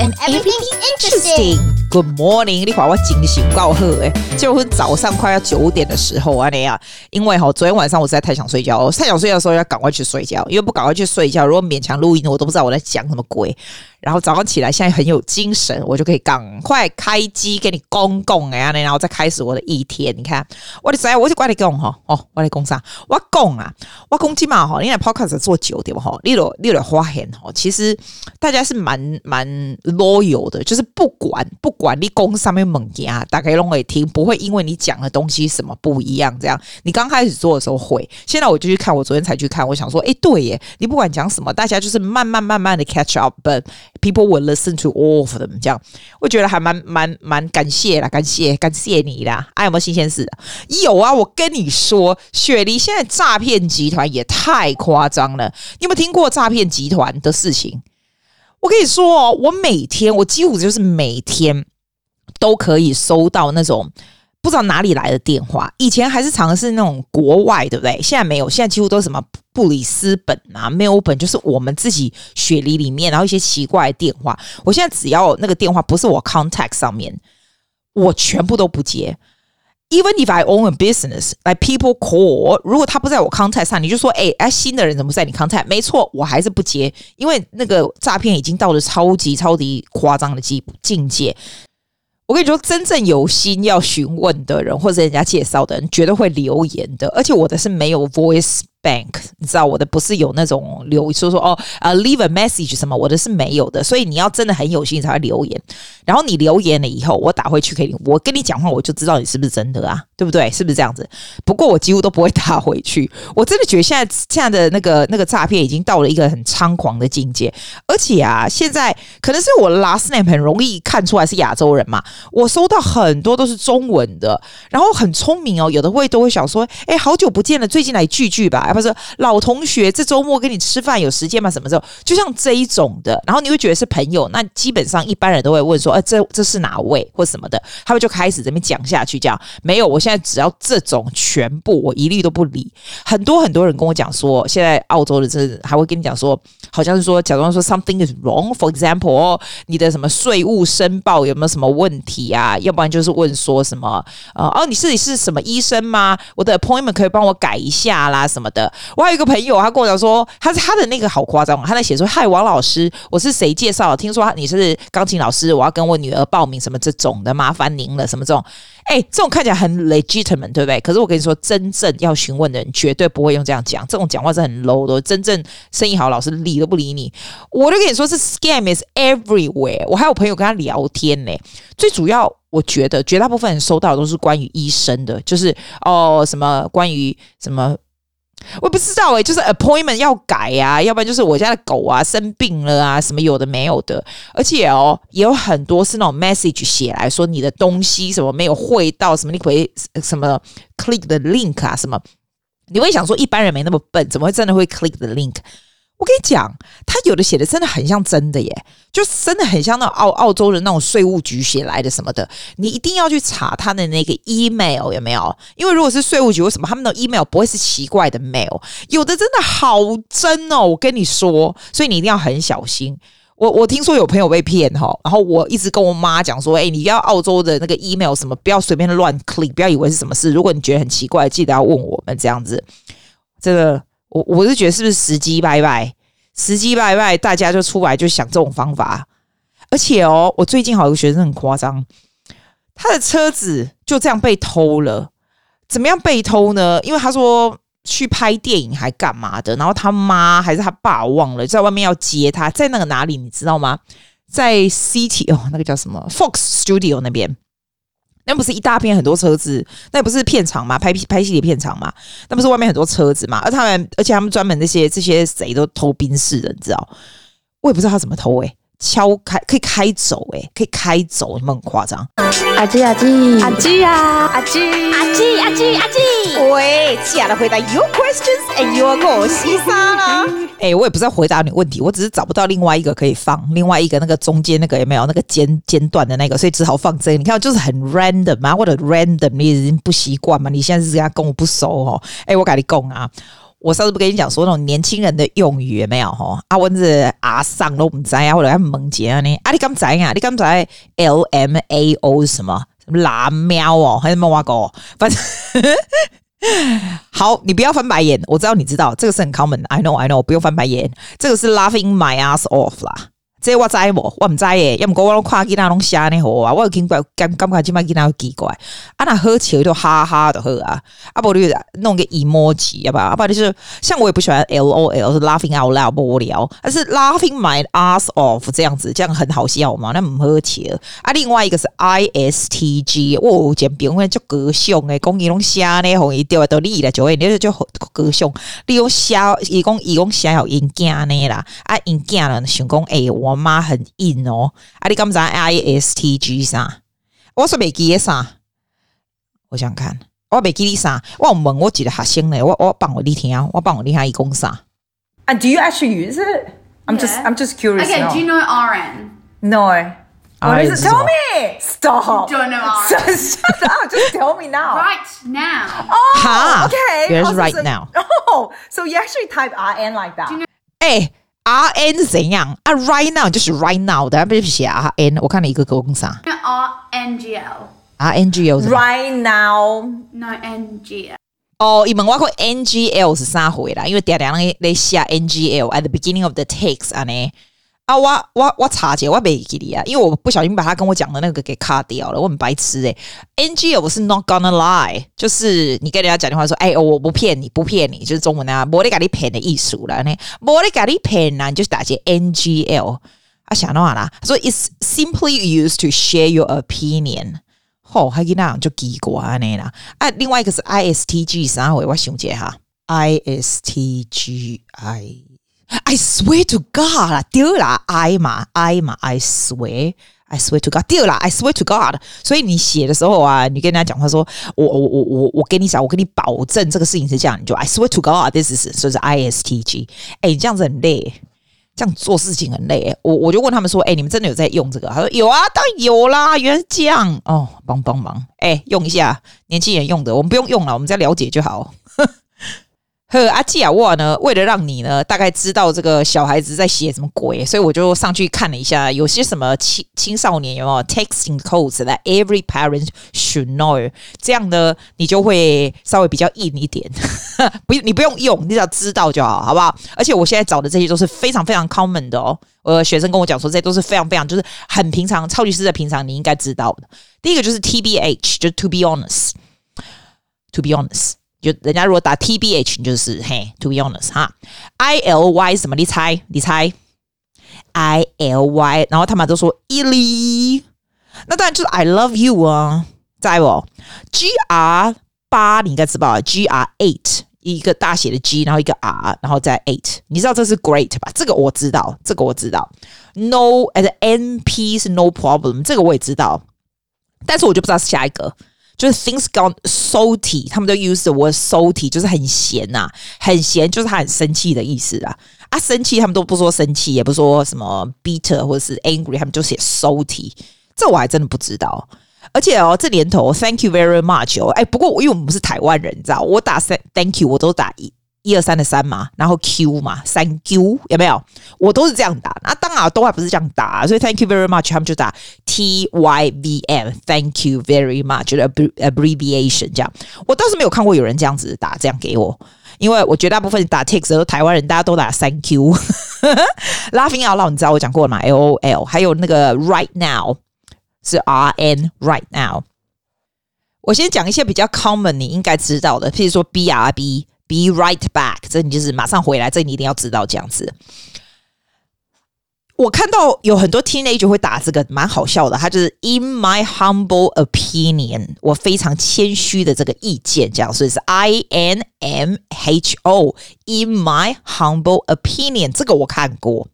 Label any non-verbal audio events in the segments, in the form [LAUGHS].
and everything interesting. Good morning，你看我精神够好诶，就是早上快要九点的时候啊那样，因为哈昨天晚上我实在太想睡觉，太想睡觉的时候要赶快去睡觉，因为不赶快去睡觉，如果勉强录音，我都不知道我在讲什么鬼。然后早上起来，现在很有精神，我就可以赶快开机给你公公哎，然后再开始我的一天。你看，我的仔，我就怪你讲哈，哦，我来讲啥？我讲啊，我讲起码哈，因为 Podcast 做久点哈，你有你有发现哈，其实大家是蛮蛮 loyal 的，就是不管不管你讲上面猛牙，大概都会听，不会因为你讲的东西什么不一样，这样。你刚开始做的时候会，现在我就去看，我昨天才去看，我想说，哎，对耶，你不管讲什么，大家就是慢慢慢慢的 catch up，but People will listen to all of them，这样我觉得还蛮蛮蛮感谢啦，感谢感谢你啦！还、有没有新鲜事？有啊，我跟你说，雪梨现在诈骗集团也太夸张了。你有没有听过诈骗集团的事情？我跟你说哦，我每天我几乎就是每天都可以收到那种。不知道哪里来的电话，以前还是常是那种国外，对不对？现在没有，现在几乎都是什么布里斯本啊、墨尔本，就是我们自己雪梨里面，然后一些奇怪的电话。我现在只要那个电话不是我 contact 上面，我全部都不接。Even if I own a business, like people call，如果他不在我 contact 上，你就说，哎哎，新的人怎么在你 contact？没错，我还是不接，因为那个诈骗已经到了超级超级夸张的境境界。我跟你说，真正有心要询问的人，或者人家介绍的人，绝对会留言的。而且我的是没有 voice。Bank，你知道我的不是有那种留说说哦，呃，leave a message 什么，我的是没有的，所以你要真的很有心才会留言。然后你留言了以后，我打回去给你，我跟你讲话，我就知道你是不是真的啊，对不对？是不是这样子？不过我几乎都不会打回去。我真的觉得现在现在的那个那个诈骗已经到了一个很猖狂的境界，而且啊，现在可能是我 last name 很容易看出来是亚洲人嘛，我收到很多都是中文的，然后很聪明哦，有的会都会想说，哎，好久不见了，最近来聚聚吧。不是老同学，这周末跟你吃饭有时间吗？什么时候？就像这一种的，然后你会觉得是朋友，那基本上一般人都会问说：“哎，这这是哪位或什么的？”他们就开始这边讲下去，这样没有。我现在只要这种全部，我一律都不理。很多很多人跟我讲说，现在澳洲的这还会跟你讲说，好像是说假装说 something is wrong，for example，你的什么税务申报有没有什么问题啊？要不然就是问说什么呃哦，你是你是什么医生吗？我的 appointment 可以帮我改一下啦什么的。我还有一个朋友，他跟我讲说，他是他的那个好夸张，他在写说：“嗨，王老师，我是谁介绍？听说你是钢琴老师，我要跟我女儿报名什么这种的，麻烦您了。什么这种？哎，这种看起来很 legitimate，对不对？可是我跟你说，真正要询问的人绝对不会用这样讲，这种讲话是很 low 的。真正生意好，老师理都不理你。我就跟你说，是 scam is everywhere。我还有朋友跟他聊天呢，最主要我觉得绝大部分人收到的都是关于医生的，就是哦什么关于什么。我不知道诶、就是 appointment 要改呀、啊，要不然就是我家的狗啊生病了啊，什么有的没有的，而且哦，也有很多是那种 message 写来说你的东西什么没有汇到，什么你可以什么 click the link 啊，什么，你会想说一般人没那么笨，怎么会真的会 click the link？我跟你讲，他有的写的真的很像真的耶，就真的很像那澳澳洲的那种税务局写来的什么的。你一定要去查他的那个 email 有没有？因为如果是税务局，为什么他们的 email 不会是奇怪的 mail？有的真的好真哦，我跟你说，所以你一定要很小心。我我听说有朋友被骗哈，然后我一直跟我妈讲说，哎，你要澳洲的那个 email 什么，不要随便乱 click，不要以为是什么事。如果你觉得很奇怪，记得要问我们这样子。这个。我我是觉得是不是时机拜拜，时机拜拜，大家就出来就想这种方法，而且哦，我最近好有个学生很夸张，他的车子就这样被偷了。怎么样被偷呢？因为他说去拍电影还干嘛的，然后他妈还是他爸忘了在外面要接他，在那个哪里你知道吗？在 City 哦，那个叫什么 Fox Studio 那边。那不是一大片很多车子，那不是片场嘛？拍拍戏的片场嘛？那不是外面很多车子嘛？而他们，而且他们专门那些这些贼都偷宾士的，你知道？我也不知道他怎么偷诶、欸。敲开可以开走诶，可以开走，你们很夸张。阿基阿基阿基呀，阿基阿基阿基阿基，喂，亲爱的，回答 your questions and your 我西沙啦。[LAUGHS] 哎，我也不是在回答你问题，我只是找不到另外一个可以放，另外一个那个中间那个有没有那个间间断的那个，所以只好放这个。你看，就是很 random 嘛，或者 random 你已经不习惯嘛。你现在是这样跟我不熟哦。哎，我跟你讲啊。我上次不跟你讲说那种年轻人的用语有没有？哈，阿文子阿桑都不知啊，或者阿蒙杰啊呢？啊，你敢知啊？你敢知 L M A O 是什么？什么蓝喵哦，还是什么挖狗？反正好，你不要翻白眼。我知道你知道，这个是很 common。I know, I know，不用翻白眼。这个是 laughing my ass off 啦。这我知无，我唔知诶。要唔过我拢看囝仔拢写呢好啊，我有听过，感感觉今麦见他奇怪。啊，那好笑就哈哈的好啊。啊，不就弄个 emoji 啊吧？啊，不就是像我也不喜欢 LOL，是 laughing out loud 无聊，但是 laughing my ass off 这样子，这样很好笑嘛？那唔好笑。啊，另外一个是 ISTG，我简编为就高雄诶，讲伊拢写呢，红伊掉到你了，就会你就高雄，你用写伊讲伊讲写有因囝呢啦，啊因囝呢想讲诶我。我妈很硬哦，啊！你刚才 I S T G 啥？我说没记啥？我想看，我没记你啥？我问我记得学生呢，我我帮我你听，我帮我你听伊讲啥？And do you actually use it? I'm just I'm just curious. Okay, do you know RN? No. What is it? Tell me. Stop. Don't know RN. Shut up. Just tell me now. Right now. Oh, okay. Here's right now. Oh, so you actually type RN like that? 哎。R N 是怎样啊？Right now 就是 right now 的，不是写 R N。我看了一个公啥？R N G L，R N G L。Right now，no N G L。哦，你们我讲 N G L 是啥回啦？因为嗲嗲那那写 N G L at the beginning of the text 啊呢。啊，我我我查姐，我没记你啊，因为我不小心把他跟我讲的那个给卡掉了，我很白痴诶。NG 我是 not gonna lie，就是你跟人家讲电话说，哎，我不骗你，不骗你，就是中文啊，莫得咖喱骗的艺术了呢，莫得咖喱骗呢，你就是打些 NGL 啊，想到啦，所以 it's simply used to share your opinion。吼，还给那样就奇怪呢啦。啊，另外一个是 ISTG 啥回，我想一下，ISTGI。I swear to God 啦，丢啦，I 嘛，I 嘛，I swear，I swear to God，丢啦，I swear to God。所以你写的时候啊，你跟人家讲话说，我我我我我跟你讲，我跟你保证这个事情是这样，你就 I swear to God，this is 所以是 I S T G。哎，你这样子很累，这样做事情很累。我我就问他们说，哎，你们真的有在用这个？他说有啊，当然有啦，原来是这样哦，帮帮忙，哎，用一下，年轻人用的，我们不用用了，我们再了解就好。呵，阿基亚沃呢？为了让你呢大概知道这个小孩子在写什么鬼，所以我就上去看了一下，有些什么青青少年有没有 texting codes that every parent should know。这样呢，你就会稍微比较硬一点。[LAUGHS] 不，你不用用，你只要知道就好，好不好？而且我现在找的这些都是非常非常 common 的哦。我，学生跟我讲说，这些都是非常非常就是很平常，超级是在平常你应该知道的。第一个就是 TBH，就是 to be honest，to be honest。就人家如果打 T B H，就是嘿，to be honest 哈，I L Y 什么？你猜，你猜，I L Y，然后他们都说 Ily，那当然就是 I love you 啊，在不？G R 八你应该知道，G R eight 一个大写的 G，然后一个 R，然后再 eight，你知道这是 great 吧？这个我知道，这个我知道。No，as N P 是 no problem，这个我也知道，但是我就不知道是下一个。就是 things gone salty，他们都 use the word salty，就是很咸呐、啊，很咸，就是他很生气的意思啊。啊，生气他们都不说生气，也不说什么 bitter 或者是 angry，他们就写 salty。这我还真的不知道。而且哦，这年头 thank you very much 哦，哎，不过因为我们不是台湾人，你知道，我打 thank you 我都打一。一二三的三嘛，然后 Q 嘛，三 Q 有没有？我都是这样打，那当然都还不是这样打，所以 Thank you very much，他们就打 T Y V M，Thank you very much，就是 abbreviation 这样。我倒是没有看过有人这样子打，这样给我，因为我绝大部分打 text 都台湾人，大家都打三 Q。[LAUGHS] Laughing out loud，你知道我讲过了吗？L O L，还有那个 Right now 是 R N，Right now。我先讲一些比较 common 你应该知道的，譬如说 B R B。Be right back，这你就是马上回来，这你一定要知道这样子。我看到有很多 teenager 会打这个，蛮好笑的。他就是 In my humble opinion，我非常谦虚的这个意见，这样，所以是 I N M H O。In my humble opinion，这个我看过。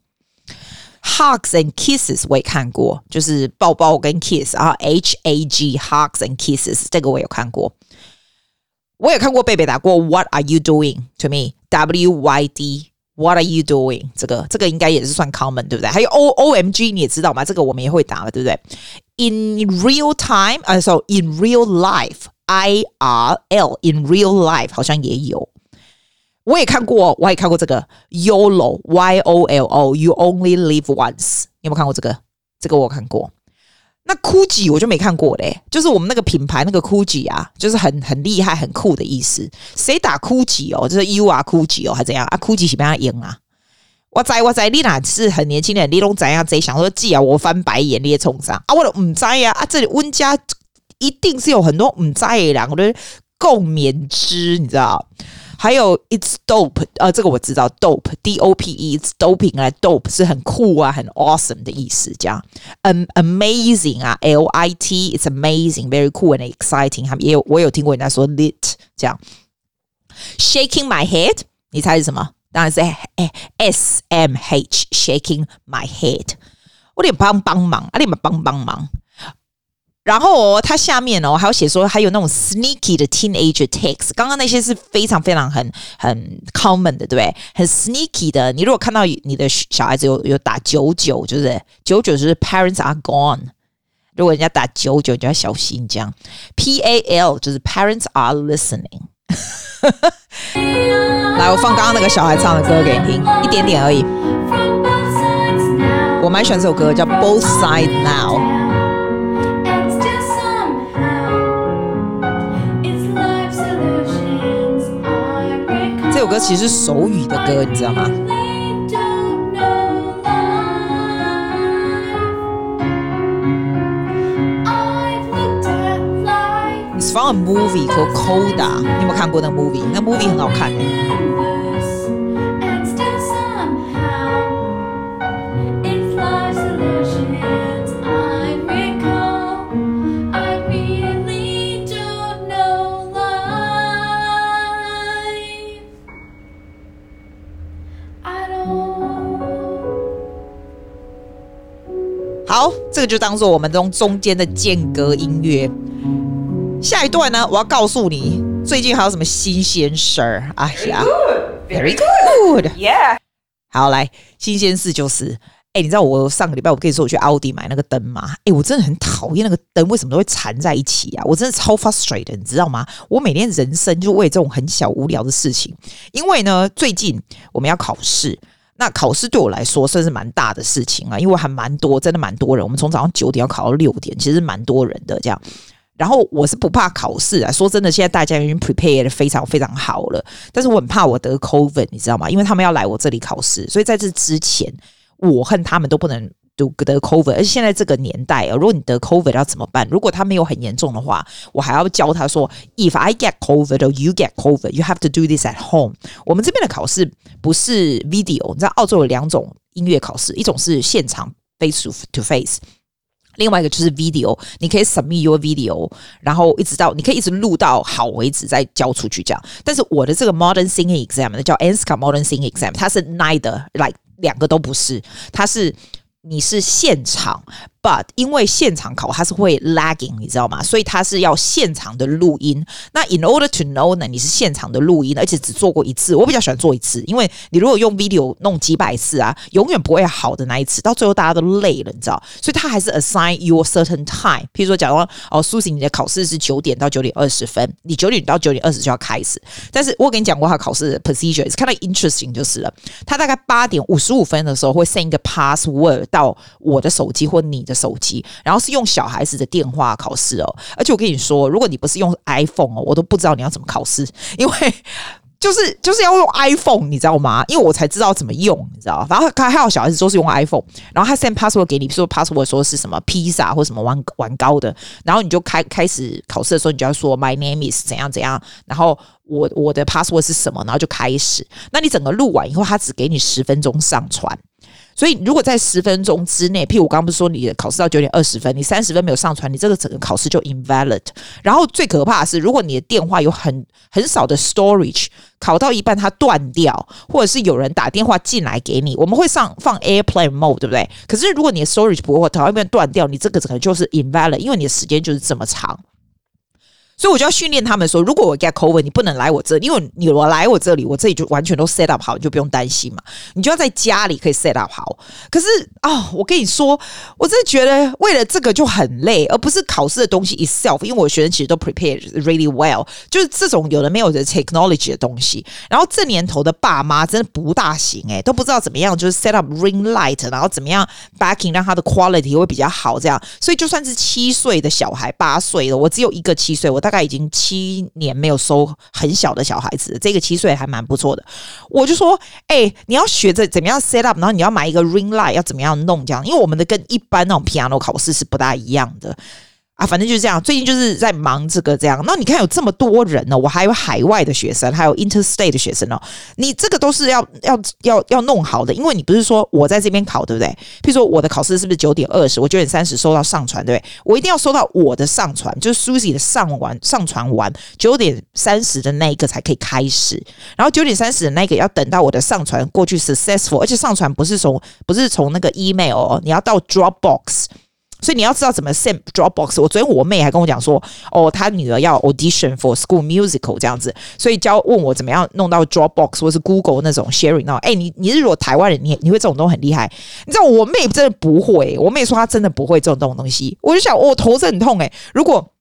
Hugs and kisses 我也看过，就是抱抱跟 kiss 啊，H A G hugs and kisses 这个我有看过。 我也看过贝贝打过 What are you doing to me? W Y D What are you doing? 这个这个应该也是算 common 对不对？还有 O O M G 你也知道吗？这个我们也会打了对不对？In real time 啊，so in real life I R L in real life 好像也有。我也看过，我也看过这个 YOLO，Y O L O，You Only Live Once。你有没有看过这个？这个我看过。那 Gucci 我就没看过嘞，就是我们那个品牌那个 Gucci 啊，就是很很厉害、很酷的意思。谁打 Gucci 哦？就是 You are Gucci 哦，还怎样啊？Gucci 是不是赢啊？我在我在，你哪是很年轻的，你拢知影贼想说记啊，我翻白眼，你也冲上啊！我都唔知呀啊！这里温家一定是有很多唔知的人，我的共勉之，你知道？还有 It's dope，呃，这个我知道，dope，D O P E，It's doping 来 dope 是很酷啊，很 awesome 的意思，这样。嗯，amazing 啊，L I T，It's amazing，very cool and exciting。他们也有我有听过人家说 lit 这样。Shaking my head，你猜是什么？当然是 S M H，shaking my head。我得帮帮忙，啊，你们帮帮忙。然后，它下面哦还有写说，还有那种 sneaky 的 teenager text。刚刚那些是非常非常很很 common 的，对不对？很 sneaky 的。你如果看到你的小孩子有有打九九，就是九九就是 parents are gone。如果人家打九九，你就要小心这样。P A L 就是 parents are listening。[LAUGHS] 来，我放刚刚那个小孩唱的歌给你听，一点点而已。我蛮喜欢这首歌，叫 Both Side Now。这首歌其实是手语的歌，你知道吗？It's from a movie called Coda。你有没有看过那 movie？那 movie 很好看诶。好，这个就当做我们中中间的间隔音乐。下一段呢，我要告诉你最近还有什么新鲜事儿。哎呀，Very good，Yeah。好，来，新鲜事就是，哎，你知道我上个礼拜我跟你说我去奥迪买那个灯吗？哎，我真的很讨厌那个灯，为什么都会缠在一起啊？我真的超 frustrated，你知道吗？我每天人生就为这种很小无聊的事情。因为呢，最近我们要考试。那考试对我来说算是蛮大的事情啊，因为还蛮多，真的蛮多人。我们从早上九点要考到六点，其实蛮多人的这样。然后我是不怕考试啊，说真的，现在大家已经 prepare 的非常非常好了。但是我很怕我得 COVID，你知道吗？因为他们要来我这里考试，所以在这之前，我恨他们都不能。都得 COVID，而且现在这个年代啊，如果你得 COVID 要怎么办？如果他没有很严重的话，我还要教他说：If I get COVID or you get COVID, you have to do this at home。我们这边的考试不是 video，你知道澳洲有两种音乐考试，一种是现场 face to face，另外一个就是 video，你可以 submit your video，然后一直到你可以一直录到好为止再交出去这样。但是我的这个 Modern Singing Exam 叫 a n s c a Modern Singing Exam，它是 neither，like 两个都不是，它是。你是现场，but 因为现场考它是会 lagging，你知道吗？所以它是要现场的录音。那 in order to know 呢，你是现场的录音，而且只做过一次。我比较喜欢做一次，因为你如果用 video 弄几百次啊，永远不会好的那一次，到最后大家都累了，你知道？所以他还是 assign your certain time。譬如说，假如哦，Susie，你的考试是九点到九点二十分，你九点到九点二十就要开始。但是我跟你讲过，他考试的 procedure 看到 interesting 就是了。他大概八点五十五分的时候会 send 一个 password。到我的手机或你的手机，然后是用小孩子的电话考试哦。而且我跟你说，如果你不是用 iPhone 哦，我都不知道你要怎么考试，因为 [LAUGHS] 就是就是要用 iPhone，你知道吗？因为我才知道怎么用，你知道。然后还还有小孩子都是用 iPhone，然后他 send password 给你，说 password 说是什么披萨或什么玩玩高的，然后你就开开始考试的时候，你就要说 My name is 怎样怎样，然后我我的 password 是什么，然后就开始。那你整个录完以后，他只给你十分钟上传。所以，如果在十分钟之内，譬如我刚刚不是说你的考试到九点二十分，你三十分没有上传，你这个整个考试就 invalid。然后最可怕的是，如果你的电话有很很少的 storage，考到一半它断掉，或者是有人打电话进来给你，我们会上放 airplane mode，对不对？可是如果你的 storage 不会考到一半断掉，你这个整个就是 invalid，因为你的时间就是这么长。所以我就要训练他们说，如果我 get COVID，你不能来我这里，因为你我来我这里，我这里就完全都 set up 好，你就不用担心嘛。你就要在家里可以 set up 好。可是啊、哦，我跟你说，我真的觉得为了这个就很累，而不是考试的东西 itself。因为我学生其实都 prepare really well，就是这种有的没有的 technology 的东西。然后这年头的爸妈真的不大行诶、都不知道怎么样，就是 set up ring light，然后怎么样 backing 让他的 quality 会比较好这样。所以就算是七岁的小孩，八岁的，我只有一个七岁，我大概已经七年没有收很小的小孩子，这个七岁还蛮不错的。我就说，哎、你要学着怎么样 set up，然后你要买一个 ring light，要怎么样弄这样，因为我们的跟一般那种 piano 考试是不大一样的。啊，反正就是这样。最近就是在忙这个这样。那你看有这么多人呢，我还有海外的学生，还有 interstate 的学生哦。你这个都是要要要要弄好的，因为你不是说我在这边考，对不对？譬如说我的考试是不是九点二十？我九点三十收到上传，对不对？我一定要收到我的上传，就是 Susie 的上完上传完九点三十的那一个才可以开始。然后九点三十的那个要等到我的上传过去 successful，而且上传不是从不是从那个 email 哦，你要到 Dropbox。所以你要知道怎么 send Dropbox。我昨天我妹还跟我讲说，哦，她女儿要 audition for school musical 这样子，所以教问我怎么样弄到 Dropbox 或是 Google 那种 sharing 那种。哎，你你是如果台湾人，你你会这种都很厉害。你知道我妹真的不会，我妹说她真的不会这种东西。我就想，我、哦、头是很痛哎。如果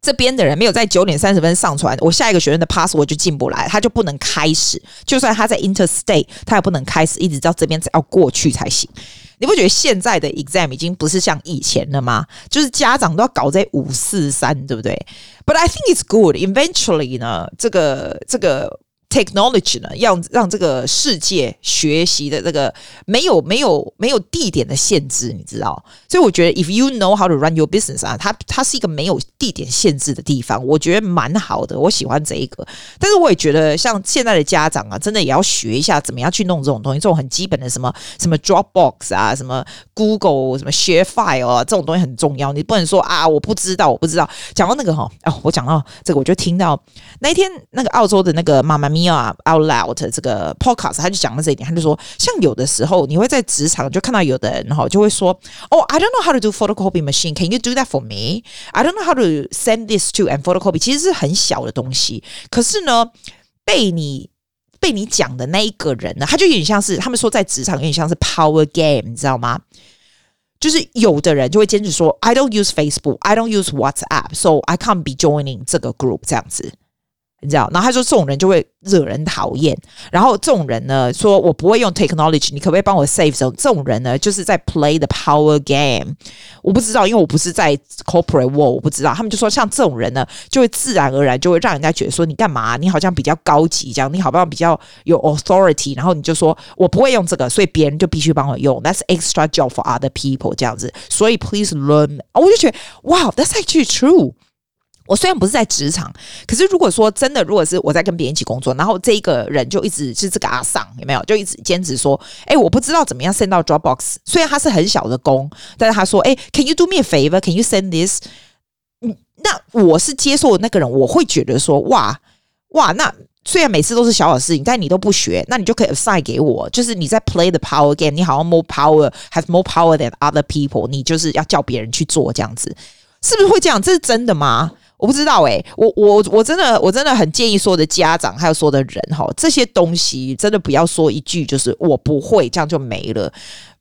这边的人没有在九点三十分上传，我下一个学生的 password 就进不来，他就不能开始。就算他在 interstate，他也不能开始，一直到这边要过去才行。你不觉得现在的 exam 已经不是像以前了吗？就是家长都要搞这五四三，对不对？But I think it's good. Eventually 呢，这个这个。Technology 呢，要让这个世界学习的这个没有没有没有地点的限制，你知道？所以我觉得，if you know how to run your business 啊，它它是一个没有地点限制的地方，我觉得蛮好的，我喜欢这一个。但是我也觉得，像现在的家长啊，真的也要学一下怎么样去弄这种东西，这种很基本的什么什么 Dropbox 啊，什么 Google 什么 Share File 啊，这种东西很重要。你不能说啊，我不知道，我不知道。讲到那个哈，哦，我讲到这个，我就听到那一天那个澳洲的那个妈妈咪。啊，Out Loud 这个 podcast，他就讲了这一点，他就说，像有的时候你会在职场就看到有的人，然后就会说，哦，I don't know how to do photocopy machine. Can you do that for me? I don't know how to send this to and photocopy. 其实是很小的东西，可是呢，被你被你讲的那一个人呢，他就有点像是他们说在职场有点像是 power game，你知道吗？就是有的人就会坚持说，I don't use Facebook, I don't use WhatsApp, so I can't be joining 这个 group 这样子。 你知道，然后他说这种人就会惹人讨厌。然后这种人呢，说我不会用 technology，你可不可以帮我 save？这种人呢，就是在 play the power game。我不知道，因为我不是在 corporate world，我不知道。他们就说，像这种人呢，就会自然而然就会让人家觉得说，你干嘛？你好像比较高级，这样你好像比较有 authority。然后你就说我不会用这个，所以别人就必须帮我用。That's extra job for other people，这样子。所以 please learn。我就觉得，哇，that's actually true。我虽然不是在职场，可是如果说真的，如果是我在跟别人一起工作，然后这一个人就一直是这个阿桑，有没有？就一直坚持说，哎，我不知道怎么样 send 到 Dropbox。虽然他是很小的工，但是他说，哎，Can you do me a favor？Can you send this？嗯，那我是接受的那个人，我会觉得说，哇哇，那虽然每次都是小小事情，但你都不学，那你就可以 assign 给我，就是你在 play the power game，你好像 more power，have more power than other people，你就是要叫别人去做这样子，是不是会这样？这是真的吗？我不知道哎、我我我真的我真的很建议所有的家长还有说的人哈，这些东西真的不要说一句就是我不会，这样就没了。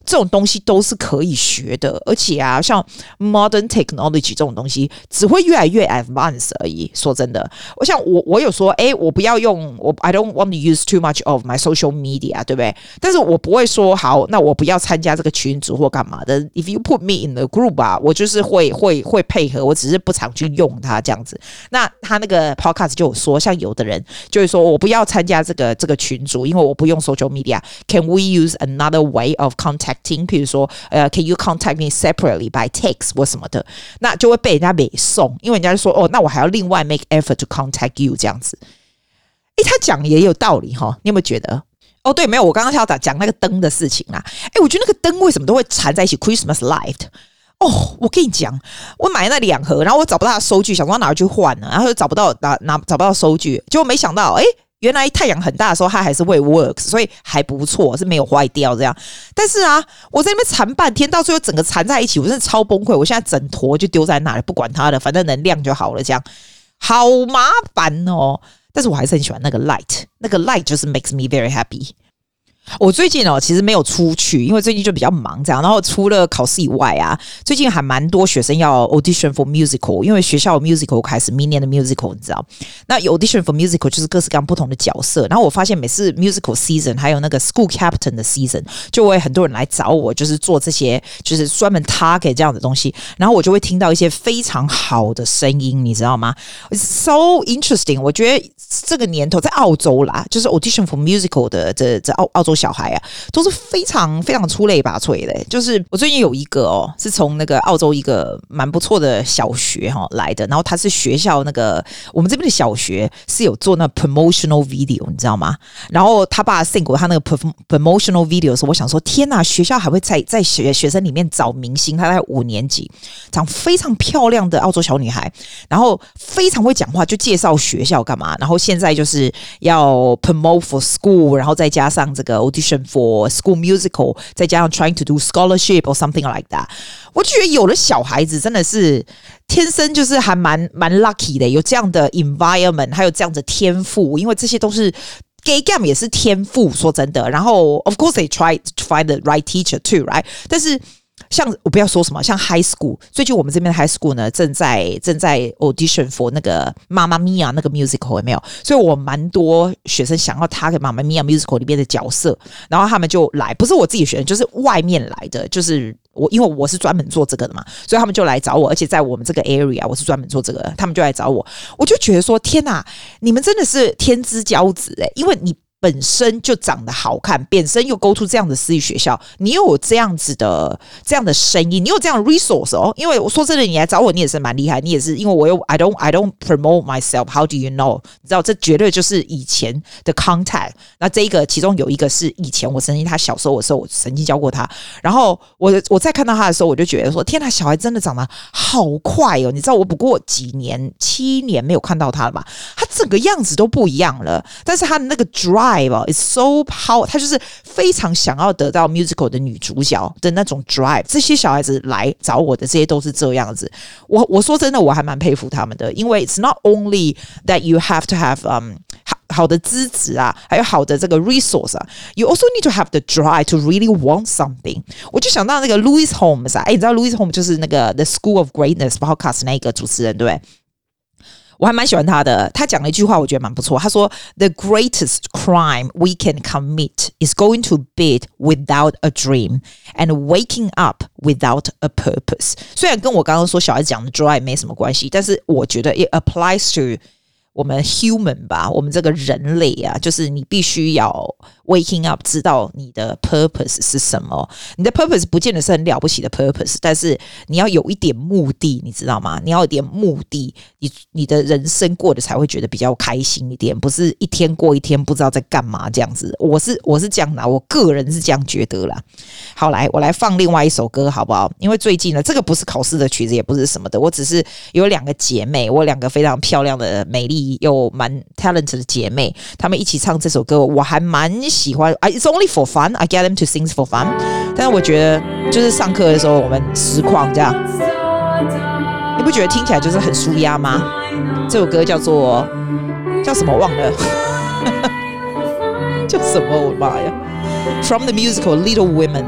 这种东西都是可以学的，而且啊，像 modern technology 这种东西只会越来越 advanced 而已。说真的，我想我我有说，哎，我不要用我，I don't want to use too much of my social media，对不对？但是我不会说好，那我不要参加这个群组或干嘛的。If you put me in the group 啊，我就是会会会配合，我只是不常去用它这样子。那他那个 podcast 就有说，像有的人就会说我不要参加这个这个群组，因为我不用 social media。Can we use another way of contact？听，譬如说，呃，Can you contact me separately by text 或什么的，那就会被人家美送，因为人家就说，哦，那我还要另外 make effort to contact you 这样子。诶，他讲也有道理哈，你有没有觉得？哦，对，没有，我刚刚要讲讲那个灯的事情啦。诶，我觉得那个灯为什么都会缠在一起？Christmas light。哦，我跟你讲，我买那两盒，然后我找不到收据，想说拿去换呢，然后又找不到拿拿找不到收据，结果没想到，诶。原来太阳很大的时候，它还是会 works，所以还不错，是没有坏掉这样。但是啊，我在那边缠半天，到最后整个缠在一起，我真的超崩溃。我现在整坨就丢在那里，不管它了，反正能亮就好了。这样好麻烦哦。但是我还是很喜欢那个 light，那个 light 就是 makes me very happy。我最近哦，其实没有出去，因为最近就比较忙这样。然后除了考试以外啊，最近还蛮多学生要 audition for musical，因为学校 musical 开始，明年的 musical 你知道？那有 audition for musical 就是各式各样不同的角色。然后我发现每次 musical season 还有那个 school captain 的 season，就会很多人来找我，就是做这些，就是专门 target 这样的东西。然后我就会听到一些非常好的声音，你知道吗？It's so interesting。我觉得这个年头在澳洲啦，就是 audition for musical 的这这澳澳洲。小孩啊，都是非常非常出类拔萃的。就是我最近有一个哦，是从那个澳洲一个蛮不错的小学哈来的，然后他是学校那个我们这边的小学是有做那 promotional video，你知道吗？然后他爸 send 过他那个 promotional video 的时候，我想说天哪，学校还会在在学学生里面找明星？他在五年级，长非常漂亮的澳洲小女孩，然后非常会讲话，就介绍学校干嘛？然后现在就是要 promote for school，然后再加上这个。audition for school musical，再加上 trying to do scholarship or something like that，我就觉得有的小孩子真的是天生就是还蛮蛮 lucky 的，有这样的 environment，还有这样的天赋，因为这些都是 gay gam 也是天赋，说真的。然后 of course they try to find the right teacher too，right？但是 像我不要说什么，像 high school，最近我们这边的 high school 呢，正在正在 audition for 那个妈妈咪呀那个 musical 有没有？所以我蛮多学生想要他给妈妈咪呀 musical 里面的角色，然后他们就来，不是我自己学生，就是外面来的，就是我因为我是专门做这个的嘛，所以他们就来找我，而且在我们这个 area 我是专门做这个，他们就来找我，我就觉得说天哪，你们真的是天之骄子诶，因为你。本身就长得好看，本身又勾出这样的私立学校，你又有这样子的这样的声音，你有这样的 resource 哦。因为我说真的，你来找我，你也是蛮厉害，你也是因为我有 I don't I don't promote myself. How do you know？你知道这绝对就是以前的 contact。那这一个其中有一个是以前我曾经他小时候的时候，我曾经教过他。然后我我再看到他的时候，我就觉得说，天呐，小孩真的长得好快哦！你知道我不过几年七年没有看到他了吧？他整个样子都不一样了，但是他的那个 drive。It's so power，他就是非常想要得到 musical 的女主角的那种 drive。这些小孩子来找我的，这些都是这样子。我我说真的，我还蛮佩服他们的，因为 it's not only that you have to have um 好好的资质啊，还有好的这个 resource 啊，you also need to have the drive to really want something。我就想到那个 Louis Holmes 啊，哎，你知道 Louis Holmes 就是那个 The School of Greatness podcast 那个主持人，对不对？ 我还蛮喜欢他的，他讲了一句话，我觉得蛮不错。他说：“The greatest crime we can commit is going to bed without a dream and waking up without a purpose。”虽然跟我刚刚说小孩子讲的 drive 没什么关系，但是我觉得 it applies to 我们 human 吧，我们这个人类啊，就是你必须要。 Waking up，知道你的 purpose 是什么？你的 purpose 不见得是很了不起的 purpose，但是你要有一点目的，你知道吗？你要有点目的，你你的人生过得才会觉得比较开心一点，不是一天过一天不知道在干嘛这样子。我是我是这样的，我个人是这样觉得啦。好，来我来放另外一首歌好不好？因为最近呢，这个不是考试的曲子，也不是什么的，我只是有两个姐妹，我两个非常漂亮的、美丽又蛮 talent 的姐妹，她们一起唱这首歌，我还蛮。喜欢啊，It's only for fun. I get them to sing for fun. 但是我觉得，就是上课的时候，我们实况这样，你不觉得听起来就是很舒压吗？这首歌叫做叫什么忘了，叫什么？我的妈呀！From [LAUGHS] the musical Little Women。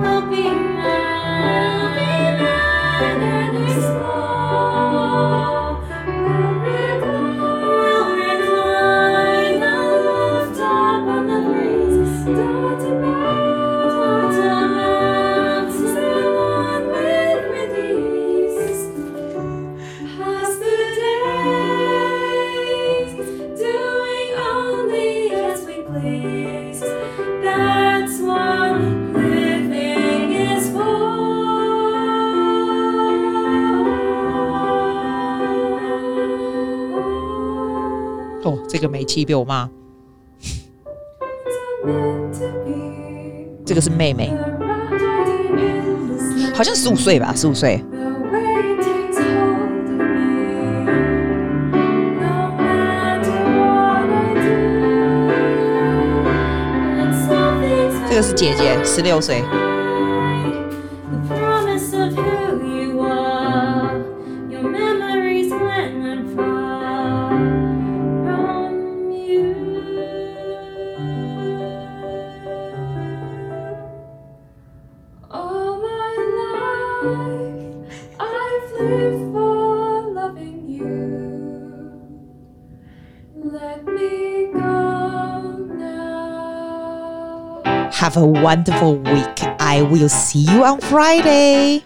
个美琪被我骂，[LAUGHS] 这个是妹妹，好像十五岁吧，十五岁。这个是姐姐，十六岁。Have a wonderful week. I will see you on Friday.